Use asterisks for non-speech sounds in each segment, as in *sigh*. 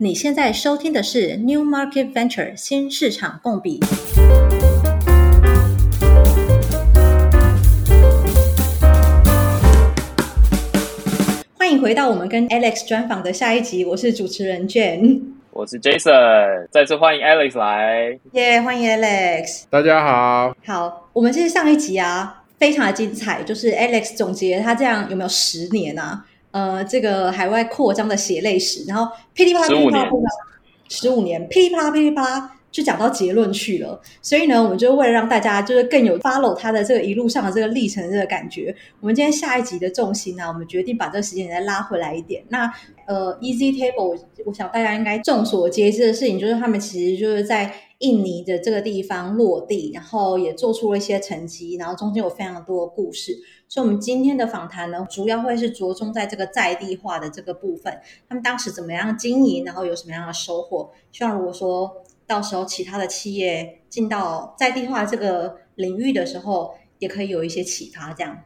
你现在收听的是 New Market Venture 新市场共比。欢迎回到我们跟 Alex 专访的下一集，我是主持人 Jane，我是 Jason，再次欢迎 Alex 来。耶，yeah, 欢迎 Alex。大家好。好，我们其实上一集啊，非常的精彩，就是 Alex 总结他这样有没有十年啊？呃，这个海外扩张的血泪史，然后噼里啪啦噼里啪啦，十五年噼里啪啦噼里啪啦就讲到结论去了。所以呢，我们就为了让大家就是更有 follow 他的这个一路上的这个历程的这个感觉，我们今天下一集的重心呢，我们决定把这个时间再拉回来一点。那呃，Easy Table，我想大家应该众所皆知的事情，就是他们其实就是在印尼的这个地方落地，然后也做出了一些成绩，然后中间有非常多的故事。所以，我们今天的访谈呢，主要会是着重在这个在地化的这个部分。他们当时怎么样经营，然后有什么样的收获？希望如果说到时候其他的企业进到在地化这个领域的时候，也可以有一些启发。这样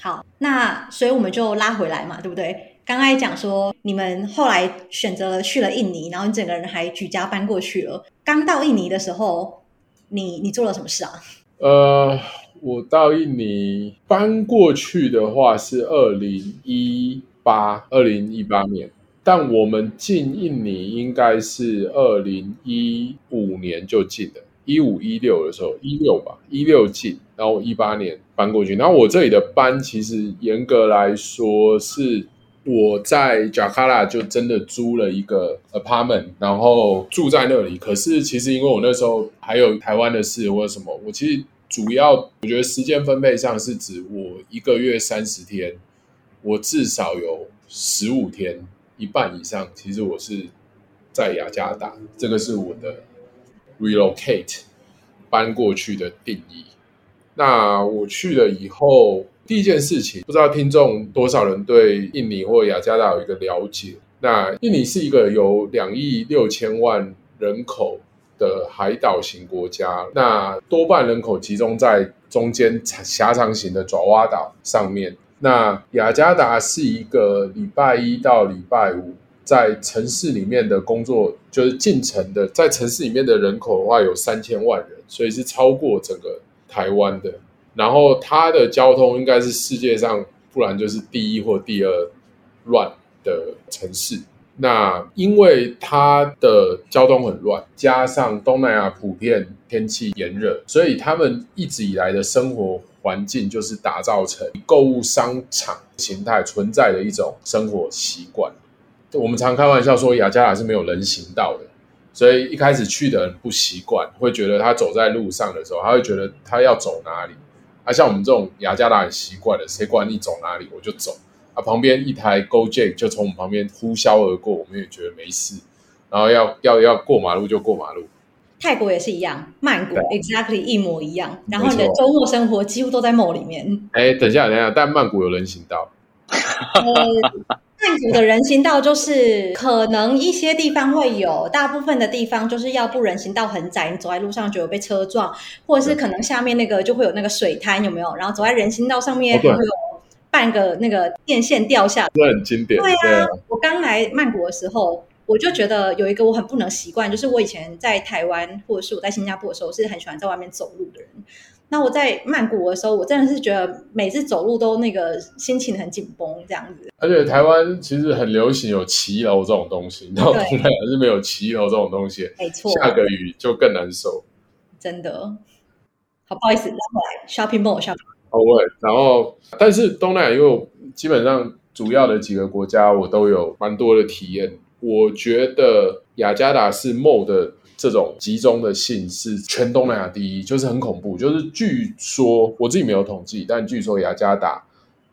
好，那所以我们就拉回来嘛，对不对？刚才讲说你们后来选择了去了印尼，然后你整个人还举家搬过去了。刚到印尼的时候，你你做了什么事啊？呃。我到印尼搬过去的话是二零一八，二零一八年，但我们进印尼应该是二零一五年就进的，一五一六的时候，一六吧，一六进，然后一八年搬过去。然后我这里的搬，其实严格来说是我在贾卡拉就真的租了一个 apartment，然后住在那里。可是其实因为我那时候还有台湾的事或者什么，我其实。主要我觉得时间分配上是指我一个月三十天，我至少有十五天，一半以上，其实我是在雅加达，这个是我的 relocate 搬过去的定义。那我去了以后，第一件事情，不知道听众多少人对印尼或雅加达有一个了解？那印尼是一个有两亿六千万人口。的海岛型国家，那多半人口集中在中间狭长型的爪哇岛上面。那雅加达是一个礼拜一到礼拜五在城市里面的工作，就是进城的，在城市里面的人口的话有三千万人，所以是超过整个台湾的。然后它的交通应该是世界上，不然就是第一或第二乱的城市。那因为它的交通很乱，加上东南亚普遍天气炎热，所以他们一直以来的生活环境就是打造成购物商场形态存在的一种生活习惯。我们常开玩笑说雅加达是没有人行道的，所以一开始去的人不习惯，会觉得他走在路上的时候，他会觉得他要走哪里。啊，像我们这种雅加达很习惯的，谁管你走哪里，我就走。旁边一台 Gojek 就从我们旁边呼啸而过，我们也觉得没事。然后要要要过马路就过马路。泰国也是一样，曼谷 exactly 一模一样。然后你的周末生活几乎都在 mall 里面。哎，等一下等一下，但曼谷有人行道。呃，曼谷的人行道就是可能一些地方会有，大部分的地方就是要不人行道很窄，你走在路上就有被车撞，或者是可能下面那个就会有那个水滩，有没有？然后走在人行道上面会有。半个那个电线掉下来，这很经典。对啊，我刚来曼谷的时候，我就觉得有一个我很不能习惯，就是我以前在台湾或者是我在新加坡的时候，是很喜欢在外面走路的人。那我在曼谷的时候，我真的是觉得每次走路都那个心情很紧绷，这样子。而且台湾其实很流行有骑楼这种东西，然后东南亚是没有骑楼这种东西，没错，下个雨就更难受。真的，好，不好意思，拉回来，shopping mall，shopping。哦，会，然后，但是东南亚，因为我基本上主要的几个国家我都有蛮多的体验。我觉得雅加达是 mall 的这种集中的性是全东南亚第一，就是很恐怖。就是据说我自己没有统计，但据说雅加达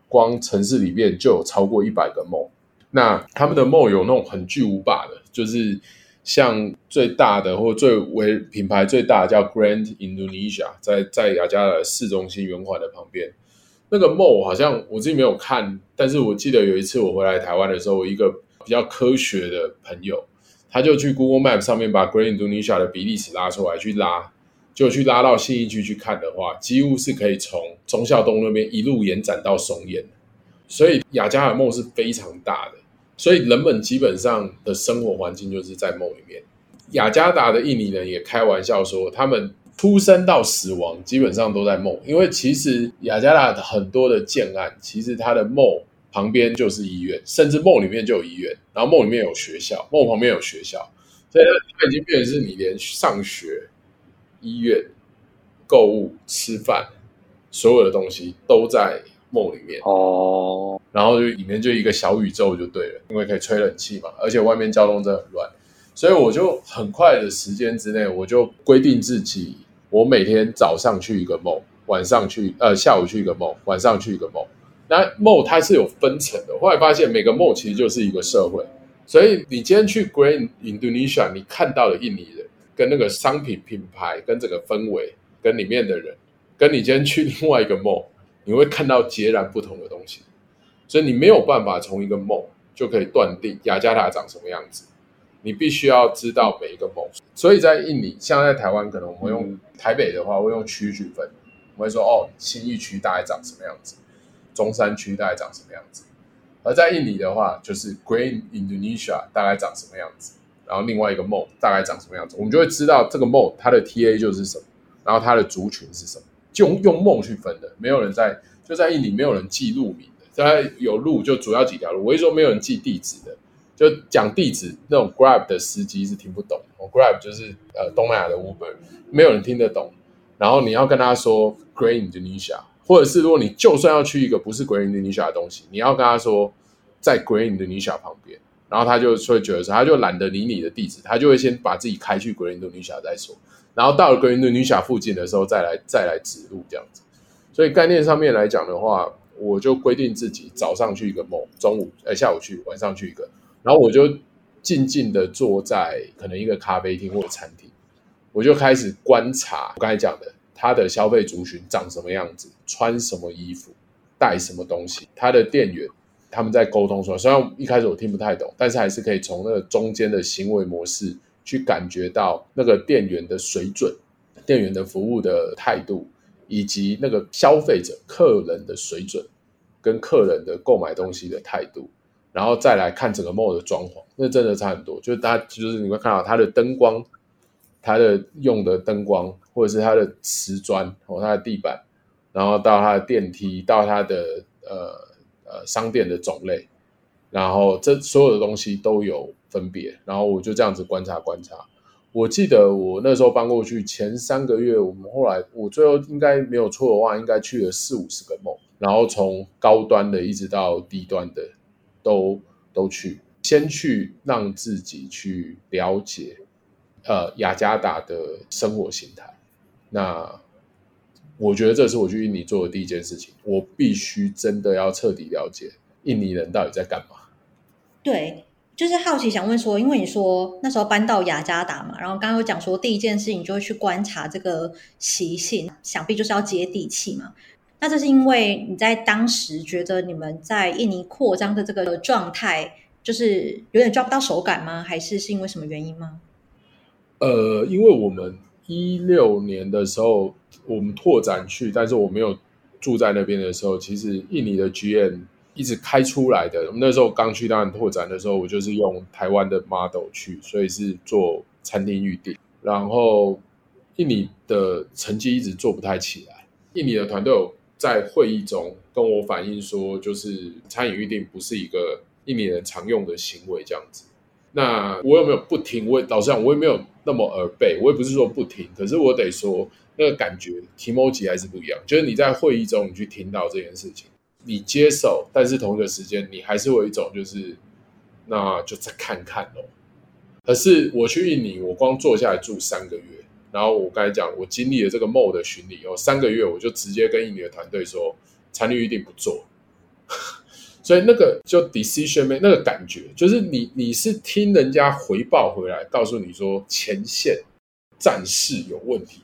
光城市里面就有超过一百个 mall。那他们的 mall 有那种很巨无霸的，就是。像最大的或最为品牌最大的叫 Grand Indonesia，在在雅加达市中心圆环的旁边，那个 mall 好像我自己没有看，但是我记得有一次我回来台湾的时候，我一个比较科学的朋友，他就去 Google Map 上面把 Grand Indonesia 的比例尺拉出来去拉，就去拉到信义区去看的话，几乎是可以从忠孝东那边一路延展到松烟，所以雅加达梦是非常大的。所以人们基本上的生活环境就是在梦里面。雅加达的印尼人也开玩笑说，他们出生到死亡基本上都在梦，因为其实雅加达很多的建案，其实它的梦旁边就是医院，甚至梦里面就有医院，然后梦里面有学校，梦旁边有学校，所以它已经变成是你连上学、医院、购物、吃饭，所有的东西都在梦里面哦。然后就里面就一个小宇宙就对了，因为可以吹冷气嘛，而且外面交通真的很乱。所以我就很快的时间之内，我就规定自己，我每天早上去一个 mall，晚上去呃下午去一个 mall，晚上去一个 mall。那 mall 它是有分层的，后来发现每个 mall 其实就是一个社会。所以你今天去 Grand Indonesia，你看到的印尼人跟那个商品品牌跟整个氛围跟里面的人，跟你今天去另外一个 mall，你会看到截然不同的东西。所以你没有办法从一个 mall 就可以断定雅加达长什么样子。你必须要知道每一个梦，所以在印尼，像在台湾，可能我们用台北的话，会用区去分，我会说哦，新义区大概长什么样子，中山区大概长什么样子，而在印尼的话，就是 Green Indonesia 大概长什么样子，然后另外一个梦大概长什么样子，我们就会知道这个梦它的 TA 就是什么，然后它的族群是什么，就用梦去分的，没有人在就在印尼没有人记路名的，在有路就主要几条路，我一说没有人记地址的。就讲地址，那种 Grab 的司机是听不懂。我 Grab 就是呃东南亚的 Uber，没有人听得懂。然后你要跟他说 Green Indonesia，或者是如果你就算要去一个不是 Grand Indonesia 的东西，你要跟他说在 Grand Indonesia 旁边，然后他就会觉得说，他就懒得理你的地址，他就会先把自己开去 Grand Indonesia 再说。然后到了 Grand Indonesia 附近的时候，再来再来指路这样子。所以概念上面来讲的话，我就规定自己早上去一个 mall，中午呃下午去，晚上去一个。然后我就静静的坐在可能一个咖啡厅或者餐厅，我就开始观察我刚才讲的他的消费族群长什么样子，穿什么衣服，带什么东西，他的店员他们在沟通说，虽然一开始我听不太懂，但是还是可以从那个中间的行为模式去感觉到那个店员的水准、店员的服务的态度，以及那个消费者客人的水准跟客人的购买东西的态度。然后再来看整个 mall 的装潢，那真的差很多。就是大家，就是你会看到它的灯光，它的用的灯光，或者是它的瓷砖或它的地板，然后到它的电梯，到它的呃呃商店的种类，然后这所有的东西都有分别。然后我就这样子观察观察。我记得我那时候搬过去前三个月，我们后来我最后应该没有错的话，应该去了四五十个梦然后从高端的一直到低端的。都都去，先去让自己去了解，呃，雅加达的生活形态。那我觉得这是我去印尼做的第一件事情，我必须真的要彻底了解印尼人到底在干嘛。对，就是好奇想问说，因为你说那时候搬到雅加达嘛，然后刚刚有讲说第一件事情就会去观察这个习性，想必就是要接地气嘛。那这是因为你在当时觉得你们在印尼扩张的这个状态，就是有点抓不到手感吗？还是是因为什么原因吗？呃，因为我们一六年的时候，我们拓展去，但是我没有住在那边的时候，其实印尼的 GM 一直开出来的。我们那时候刚去当然拓展的时候，我就是用台湾的 model 去，所以是做餐厅预订，然后印尼的成绩一直做不太起来，印尼的团队有。在会议中跟我反映说，就是餐饮预订不是一个印尼人常用的行为这样子。那我有没有不听？我老实讲，我也没有那么耳背。我也不是说不听，可是我得说那个感觉提摩吉还是不一样。就是你在会议中，你去听到这件事情，你接受，但是同一个时间，你还是会有一种就是那就再看看咯。可是我去印尼，我光坐下来住三个月。然后我刚才讲，我经历了这个 MO 的巡礼，有三个月，我就直接跟印尼的团队说，餐厅一定不做。所以那个就 decision make 那个感觉，就是你你是听人家回报回来，告诉你说前线战事有问题，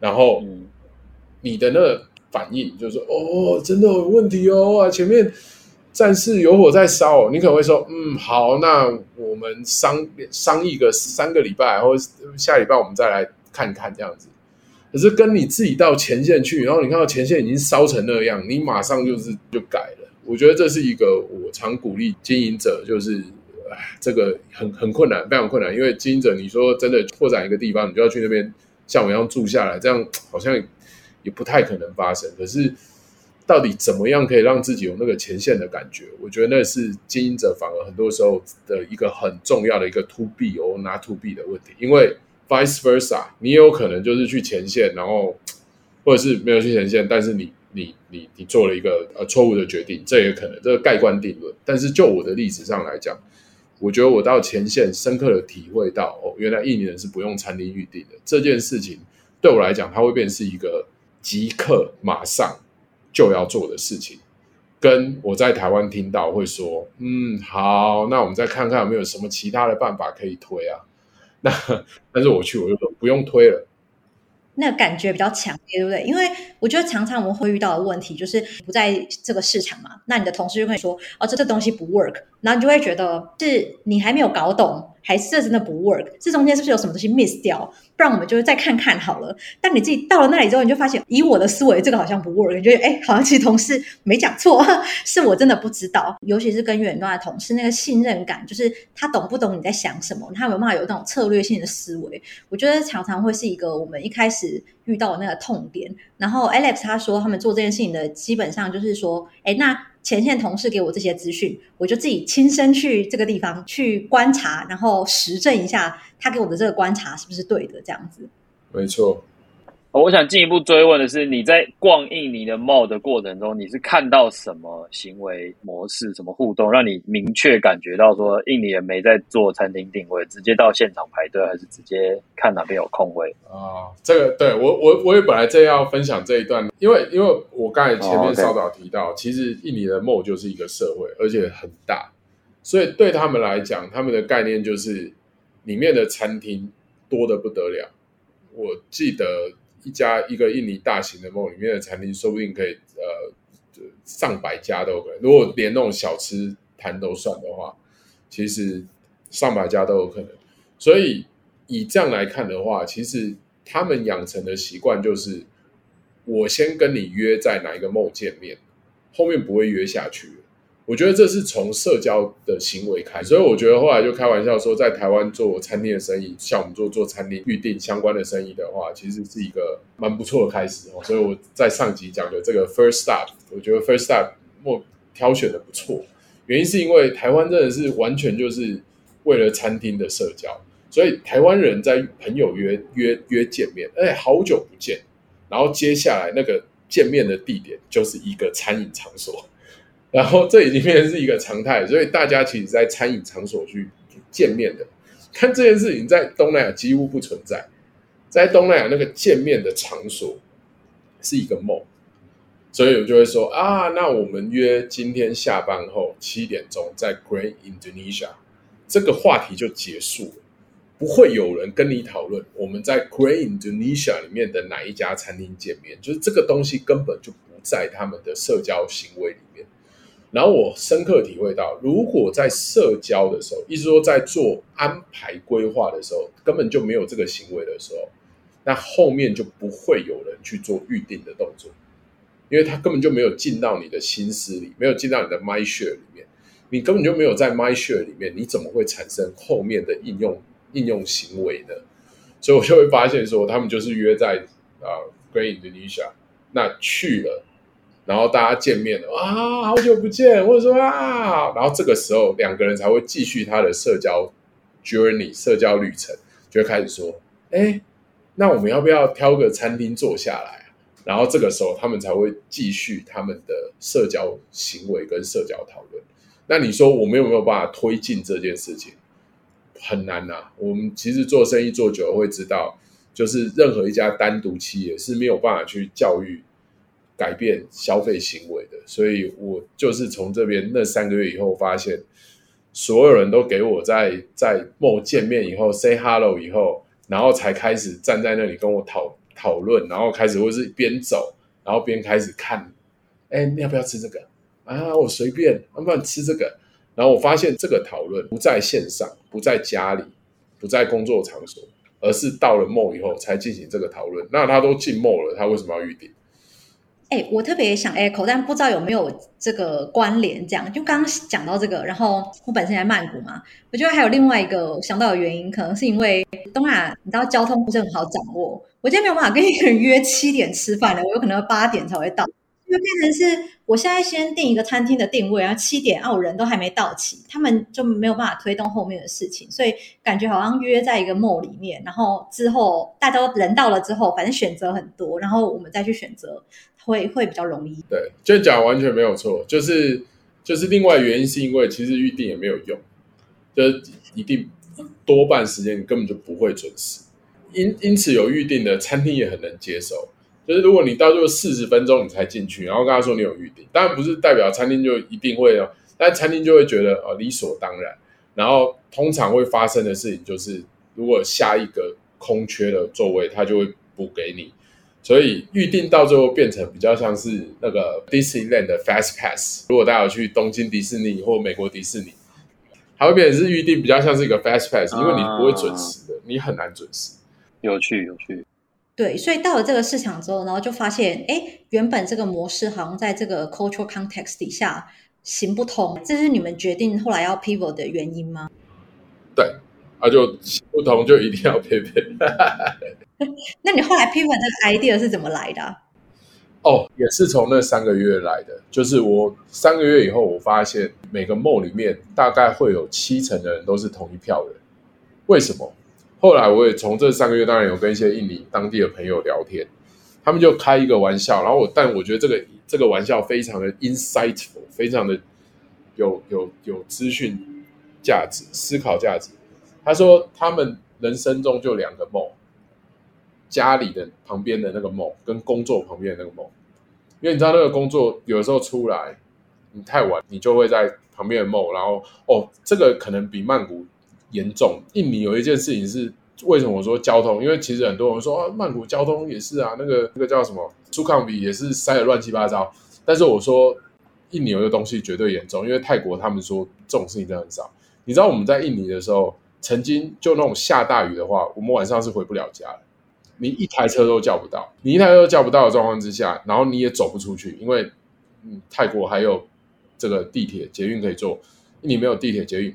然后你的那个反应就是说，哦，真的有问题哦啊，前面战事有火在烧，你可能会说，嗯，好，那我们商商议个三个礼拜，或者下礼拜我们再来。看看这样子，可是跟你自己到前线去，然后你看到前线已经烧成那样，你马上就是就改了。我觉得这是一个我常鼓励经营者，就是哎，这个很很困难，非常困难。因为经营者，你说真的扩展一个地方，你就要去那边像我一样住下来，这样好像也不太可能发生。可是，到底怎么样可以让自己有那个前线的感觉？我觉得那是经营者反而很多时候的一个很重要的一个 to be or not to B 的问题。因为 vice versa，你也有可能就是去前线，然后或者是没有去前线，但是你。你你你做了一个呃错误的决定，这也可能这个盖棺定论。但是就我的例子上来讲，我觉得我到前线深刻的体会到，哦，原来印尼人是不用餐厅预订的这件事情，对我来讲，它会变成是一个即刻马上就要做的事情。跟我在台湾听到会说，嗯，好，那我们再看看有没有什么其他的办法可以推啊？那但是我去我就说不用推了。那感觉比较强烈，对不对？因为我觉得常常我们会遇到的问题就是不在这个市场嘛，那你的同事就会说：“哦，这这东西不 work。”然后你就会觉得是你还没有搞懂，还是这真的不 work？这中间是不是有什么东西 miss 掉？不然我们就是再看看好了。但你自己到了那里之后，你就发现，以我的思维，这个好像不 work。你觉得，哎，好像其实同事没讲错，*laughs* 是我真的不知道。尤其是跟远端的同事，那个信任感，就是他懂不懂你在想什么，他有没有办法有那种策略性的思维？我觉得常常会是一个我们一开始遇到的那个痛点。然后 Alex 他说，他们做这件事情的基本上就是说，哎，那。前线同事给我这些资讯，我就自己亲身去这个地方去观察，然后实证一下他给我的这个观察是不是对的，这样子。没错。我想进一步追问的是，你在逛印尼的 mall 的过程中，你是看到什么行为模式、什么互动，让你明确感觉到说印尼人没在做餐厅定位，直接到现场排队，还是直接看哪边有空位？啊，这个对我我我也本来正要分享这一段，因为因为我刚才前面稍早提到，oh, okay. 其实印尼的 mall 就是一个社会，而且很大，所以对他们来讲，他们的概念就是里面的餐厅多的不得了。我记得。一家一个印尼大型的 mall 里面的餐厅，说不定可以呃上百家都有可能。如果连那种小吃摊都算的话，其实上百家都有可能。所以以这样来看的话，其实他们养成的习惯就是，我先跟你约在哪一个 mall 见面，后面不会约下去。我觉得这是从社交的行为开始，所以我觉得后来就开玩笑说，在台湾做餐厅的生意，像我们做做餐厅预订相关的生意的话，其实是一个蛮不错的开始哦。所以我在上集讲的这个 first stop，我觉得 first stop 我挑选的不错，原因是因为台湾真的是完全就是为了餐厅的社交，所以台湾人在朋友约约约见面，哎，好久不见，然后接下来那个见面的地点就是一个餐饮场所。然后这已经变成是一个常态，所以大家其实，在餐饮场所去见面的，看这件事情在东南亚几乎不存在。在东南亚那个见面的场所是一个梦，所以我就会说啊，那我们约今天下班后七点钟在 Grand Indonesia，这个话题就结束了，不会有人跟你讨论我们在 Grand Indonesia 里面的哪一家餐厅见面，就是这个东西根本就不在他们的社交行为里面。然后我深刻体会到，如果在社交的时候，意思说在做安排规划的时候，根本就没有这个行为的时候，那后面就不会有人去做预定的动作，因为他根本就没有进到你的心思里，没有进到你的 My share 里面，你根本就没有在 My share 里面，你怎么会产生后面的应用应用行为呢？所以我就会发现说，他们就是约在啊，Great Indonesia，那去了。然后大家见面了啊，好久不见，或者说啊，然后这个时候两个人才会继续他的社交 journey、社交旅程，就会开始说，哎，那我们要不要挑个餐厅坐下来？然后这个时候他们才会继续他们的社交行为跟社交讨论。那你说我们有没有办法推进这件事情？很难呐、我们其实做生意做久了会知道，就是任何一家单独企业是没有办法去教育。改变消费行为的，所以我就是从这边那三个月以后，发现所有人都给我在在梦见面以后 say hello 以后，然后才开始站在那里跟我讨讨论，然后开始或是边走，然后边开始看，哎，你要不要吃这个啊？我随便，要不要吃这个。然后我发现这个讨论不在线上，不在家里，不在工作场所，而是到了梦以后才进行这个讨论。那他都进梦了，他为什么要预定？哎，我特别想 echo，但不知道有没有这个关联。这样，就刚刚讲到这个，然后我本身在曼谷嘛，我觉得还有另外一个想到的原因，可能是因为东亚，你知道交通不是很好掌握。我今天没有办法跟一个人约七点吃饭的，我有可能八点才会到。就变成是我现在先定一个餐厅的定位，然后七点啊，我人都还没到齐，他们就没有办法推动后面的事情，所以感觉好像约在一个 mall 里面，然后之后大家都人到了之后，反正选择很多，然后我们再去选择，会会比较容易。对，就讲完全没有错，就是就是另外原因是因为其实预定也没有用，就是一定多半时间你根本就不会准时，因因此有预定的餐厅也很能接受。就是如果你到最后四十分钟你才进去，然后跟他说你有预定，当然不是代表餐厅就一定会哦，但餐厅就会觉得哦理所当然。然后通常会发生的事情就是，如果下一个空缺的座位，他就会补给你。所以预定到最后变成比较像是那个 Disneyland 的 Fast Pass。如果大家有去东京迪士尼或美国迪士尼，它会变成是预定比较像是一个 Fast Pass，因为你不会准时的，你很难准时。有趣，有趣。对，所以到了这个市场之后，然后就发现，哎，原本这个模式好像在这个 cultural context 底下行不通，这是你们决定后来要 pivot 的原因吗？对，啊，就行不通就一定要 pivot。*laughs* 那你后来 pivot 的 idea 是怎么来的？哦，也是从那三个月来的，就是我三个月以后，我发现每个 mall 里面大概会有七成的人都是同一票人，为什么？后来我也从这三个月，当然有跟一些印尼当地的朋友聊天，他们就开一个玩笑，然后我，但我觉得这个这个玩笑非常的 insightful，非常的有有有资讯价值、思考价值。他说他们人生中就两个梦家里的旁边的那个梦跟工作旁边的那个梦因为你知道那个工作有的时候出来你太晚，你就会在旁边的梦然后哦，这个可能比曼谷。严重，印尼有一件事情是为什么我说交通？因为其实很多人说啊，曼谷交通也是啊，那个那个叫什么苏康比也是塞得乱七八糟。但是我说印尼有一个东西绝对严重，因为泰国他们说这种事情真的很少。你知道我们在印尼的时候，曾经就那种下大雨的话，我们晚上是回不了家的，你一台车都叫不到，你一台车都叫不到的状况之下，然后你也走不出去，因为嗯，泰国还有这个地铁捷运可以坐，印尼没有地铁捷运。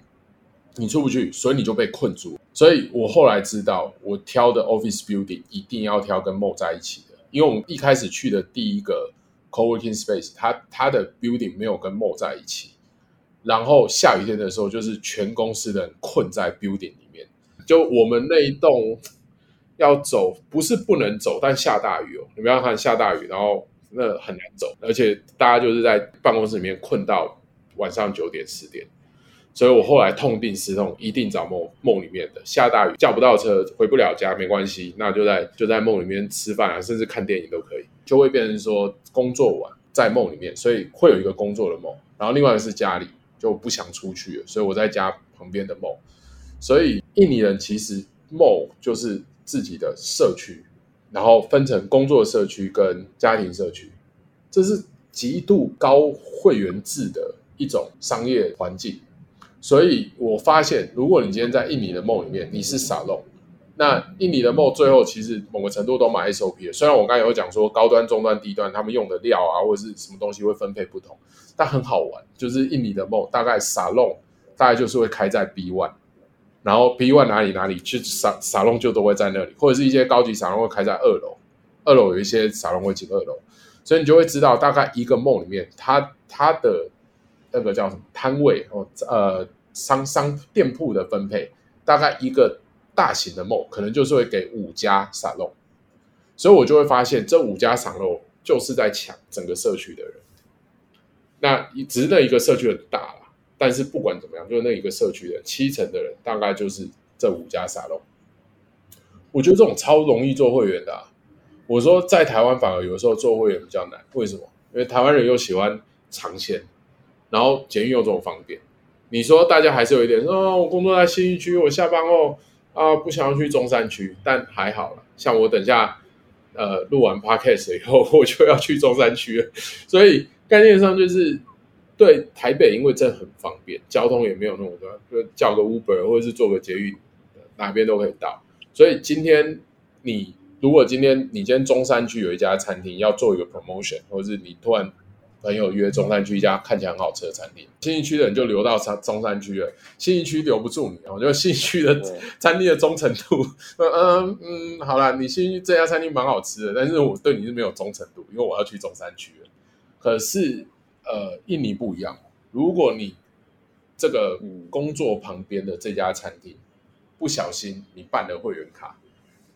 你出不去，所以你就被困住。所以我后来知道，我挑的 office building 一定要挑跟 mall 在一起的，因为我们一开始去的第一个 co-working space，它它的 building 没有跟 mall 在一起。然后下雨天的时候，就是全公司的人困在 building 里面。就我们那一栋要走，不是不能走，但下大雨哦，你不要看下大雨，然后那很难走，而且大家就是在办公室里面困到晚上九点十点。所以我后来痛定思痛，一定找梦梦里面的。下大雨叫不到车，回不了家没关系，那就在就在梦里面吃饭啊，甚至看电影都可以。就会变成说工作完在梦里面，所以会有一个工作的梦。然后另外一个是家里就不想出去，所以我在家旁边的梦。所以印尼人其实梦就是自己的社区，然后分成工作社区跟家庭社区，这是极度高会员制的一种商业环境。所以我发现，如果你今天在印尼的梦里面，你是沙龙，那印尼的梦最后其实某个程度都买 SOP 了。虽然我刚才有讲说高端、中端、低端，他们用的料啊或者是什么东西会分配不同，但很好玩，就是印尼的梦大概沙龙大概就是会开在 B one，然后 B one 哪里哪里去沙沙龙就都会在那里，或者是一些高级沙龙会开在二楼，二楼有一些沙龙会进二楼，所以你就会知道大概一个梦里面它它的。那个叫什么摊位哦？呃，商商店铺的分配，大概一个大型的 mall 可能就是会给五家沙龙，所以我就会发现这五家沙龙就是在抢整个社区的人。那只是那一个社区很大了，但是不管怎么样，就是那一个社区的七成的人大概就是这五家沙龙。我觉得这种超容易做会员的。我说在台湾反而有时候做会员比较难，为什么？因为台湾人又喜欢尝鲜。然后捷运又这么方便，你说大家还是有一点说，哦，我工作在信义区，我下班后啊不想要去中山区，但还好了。像我等下呃录完 podcast 以后，*laughs* 我就要去中山区了。所以概念上就是对台北，因为真的很方便，交通也没有那么多，就叫个 Uber 或者是坐个捷运，哪边都可以到。所以今天你如果今天你今天中山区有一家餐厅要做一个 promotion，或者是你突然朋友约中山区一家看起来很好吃的餐厅，新义区的人就留到中中山区了，新义区留不住你，然后就信义区的餐厅的忠诚度，*laughs* 嗯嗯嗯，好啦，你信义这家餐厅蛮好吃的，但是我对你是没有忠诚度，因为我要去中山区了。可是呃，印尼不一样，如果你这个工作旁边的这家餐厅，不小心你办了会员卡，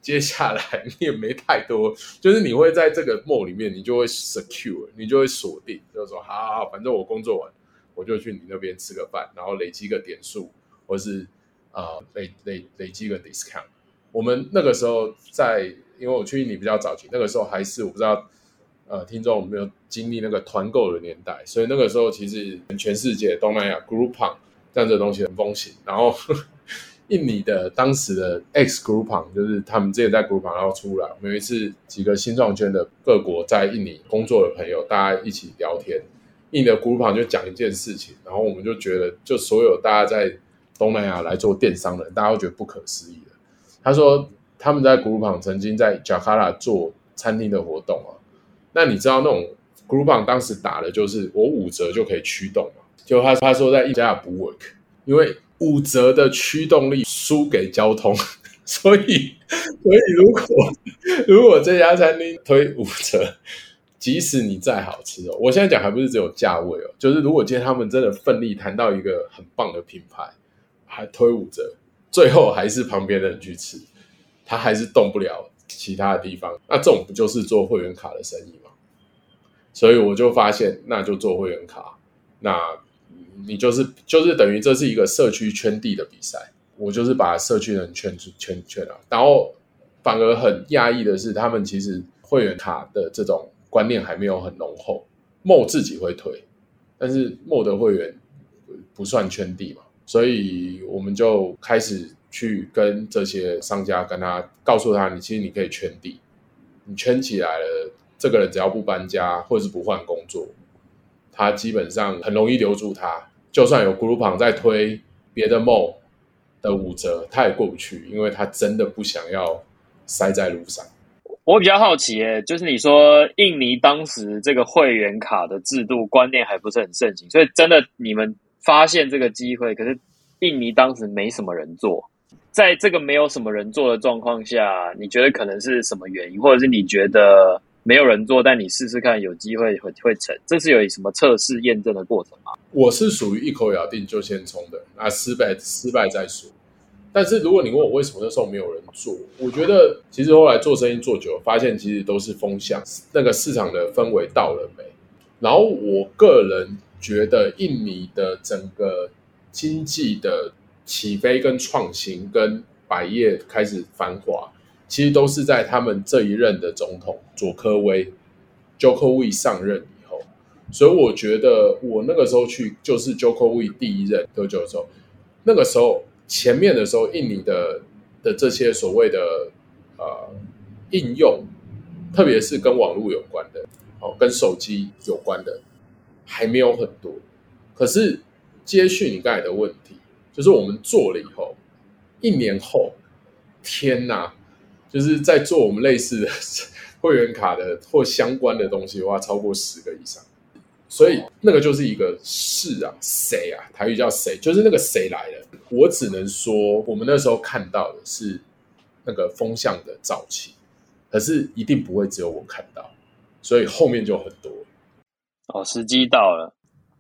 接下来你也没太多，就是你会在这个 mall 里面，你就会 secure，你就会锁定，就说，好好好，反正我工作完，我就去你那边吃个饭，然后累积个点数，或是呃累累累积个 discount。我们那个时候在，因为我去印尼比较早期，那个时候还是我不知道，呃，听众有没有经历那个团购的年代，所以那个时候其实全世界东南亚 Groupon 这样的东西很风行，然后。印尼的当时的 X Groupon 就是他们之前在 Groupon 然后出来，有一次几个新创圈的各国在印尼工作的朋友，大家一起聊天，印尼的 Groupon 就讲一件事情，然后我们就觉得，就所有大家在东南亚来做电商的人，大家都觉得不可思议的。他说他们在 Groupon 曾经在 Jakarta 做餐厅的活动啊，那你知道那种 Groupon 当时打的就是我五折就可以驱动嘛？就他他说在印加不 work，因为五折的驱动力输给交通，*laughs* 所以，所以如果如果这家餐厅推五折，即使你再好吃哦，我现在讲还不是只有价位哦，就是如果今天他们真的奋力谈到一个很棒的品牌，还推五折，最后还是旁边的人去吃，他还是动不了其他的地方，那这种不就是做会员卡的生意吗？所以我就发现，那就做会员卡，那。你就是就是等于这是一个社区圈地的比赛，我就是把社区人圈圈圈了，然后反而很讶异的是，他们其实会员卡的这种观念还没有很浓厚莫自己会推，但是莫的会员不算圈地嘛，所以我们就开始去跟这些商家跟他告诉他，你其实你可以圈地，你圈起来了，这个人只要不搬家或者是不换工作，他基本上很容易留住他。就算有 Groupon 在推别的 mall 的五折，他也过不去，因为他真的不想要塞在路上。我比较好奇，诶，就是你说印尼当时这个会员卡的制度观念还不是很盛行，所以真的你们发现这个机会，可是印尼当时没什么人做，在这个没有什么人做的状况下，你觉得可能是什么原因，或者是你觉得？没有人做，但你试试看，有机会会会成。这是有什么测试验证的过程吗？我是属于一口咬定就先冲的，那，失败失败再说。但是如果你问我为什么那时候没有人做，我觉得其实后来做生意做久，发现其实都是风向，那个市场的氛围到了没。然后我个人觉得，印尼的整个经济的起飞跟创新，跟百业开始繁华。其实都是在他们这一任的总统佐科威 Jokowi 上任以后，所以我觉得我那个时候去就是 Jokowi 第一任喝酒的时候，那个时候前面的时候，印尼的的这些所谓的呃应用，特别是跟网络有关的，哦，跟手机有关的还没有很多。可是接续你刚才的问题，就是我们做了以后，一年后，天哪！就是在做我们类似的 *laughs* 会员卡的 *laughs* 或相关的东西的话，超过十个以上，所以那个就是一个是啊，谁啊？台语叫谁？就是那个谁来了？我只能说，我们那时候看到的是那个风向的早期，可是一定不会只有我看到，所以后面就很多。哦，时机到了。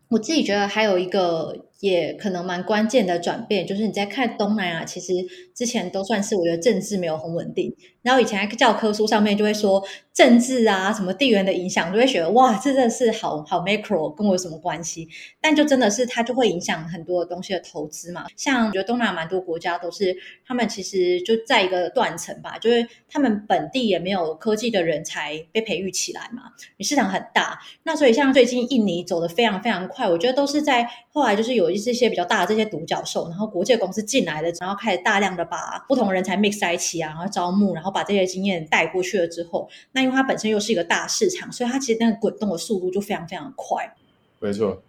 我自己觉得还有一个也可能蛮关键的转变，就是你在看东南亚，其实之前都算是我觉得政治没有很稳定，然后以前在教科书上面就会说政治啊什么地缘的影响，就会觉得哇，这真的是好好 macro，跟我有什么关系？但就真的是它就会影响很多东西的投资嘛。像我觉得东南亚蛮多国家都是他们其实就在一个断层吧，就是他们本地也没有科技的人才被培育起来嘛，你市场很大，那所以像最近印尼走得非常非常快，我觉得都是在后来就是有就是一些比较大的这些独角兽，然后国际公司进来了，然后开始大量的把不同人才 mix 在一起啊，然后招募，然后把这些经验带过去了之后，那因为它本身又是一个大市场，所以它其实那个滚动的速度就非常非常快。没错，